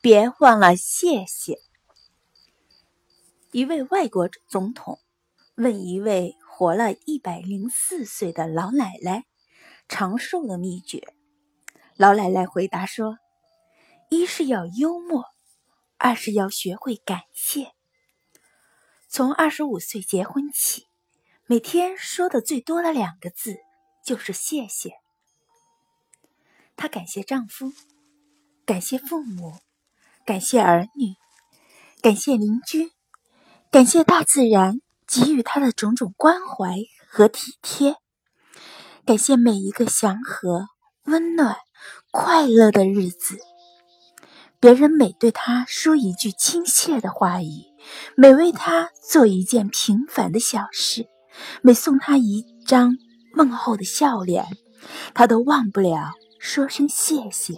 别忘了谢谢。一位外国总统问一位活了一百零四岁的老奶奶长寿的秘诀，老奶奶回答说：“一是要幽默，二是要学会感谢。从二十五岁结婚起，每天说的最多的两个字就是谢谢。她感谢丈夫。”感谢父母，感谢儿女，感谢邻居，感谢大自然给予他的种种关怀和体贴，感谢每一个祥和、温暖、快乐的日子。别人每对他说一句亲切的话语，每为他做一件平凡的小事，每送他一张问候的笑脸，他都忘不了说声谢谢。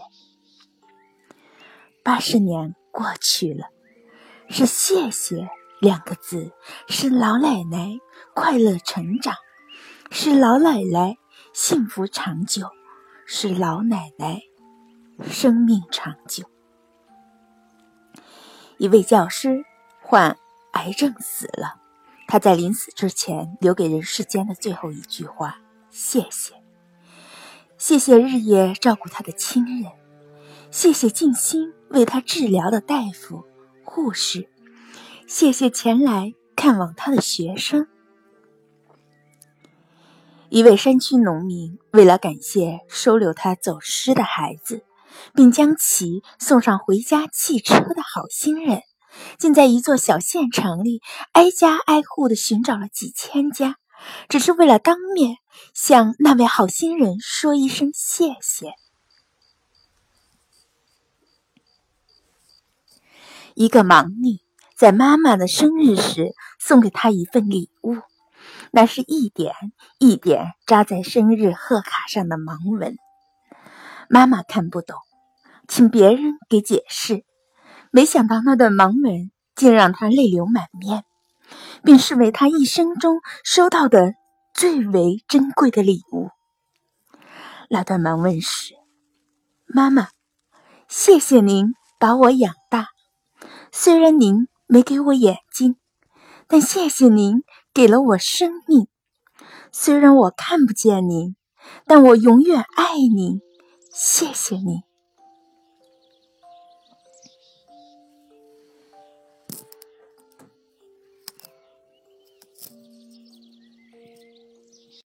八十年过去了，是“谢谢”两个字，是老奶奶快乐成长，是老奶奶幸福长久，是老奶奶生命长久。一位教师患癌症死了，他在临死之前留给人世间的最后一句话：“谢谢，谢谢日夜照顾他的亲人，谢谢尽心。”为他治疗的大夫、护士，谢谢前来看望他的学生。一位山区农民为了感谢收留他走失的孩子，并将其送上回家汽车的好心人，竟在一座小县城里挨家挨户的寻找了几千家，只是为了当面向那位好心人说一声谢谢。一个盲女在妈妈的生日时送给她一份礼物，那是一点一点扎在生日贺卡上的盲文。妈妈看不懂，请别人给解释。没想到那段盲文竟让她泪流满面，并视为她一生中收到的最为珍贵的礼物。那段盲文是：“妈妈，谢谢您把我养大。”虽然您没给我眼睛，但谢谢您给了我生命。虽然我看不见您，但我永远爱您。谢谢您。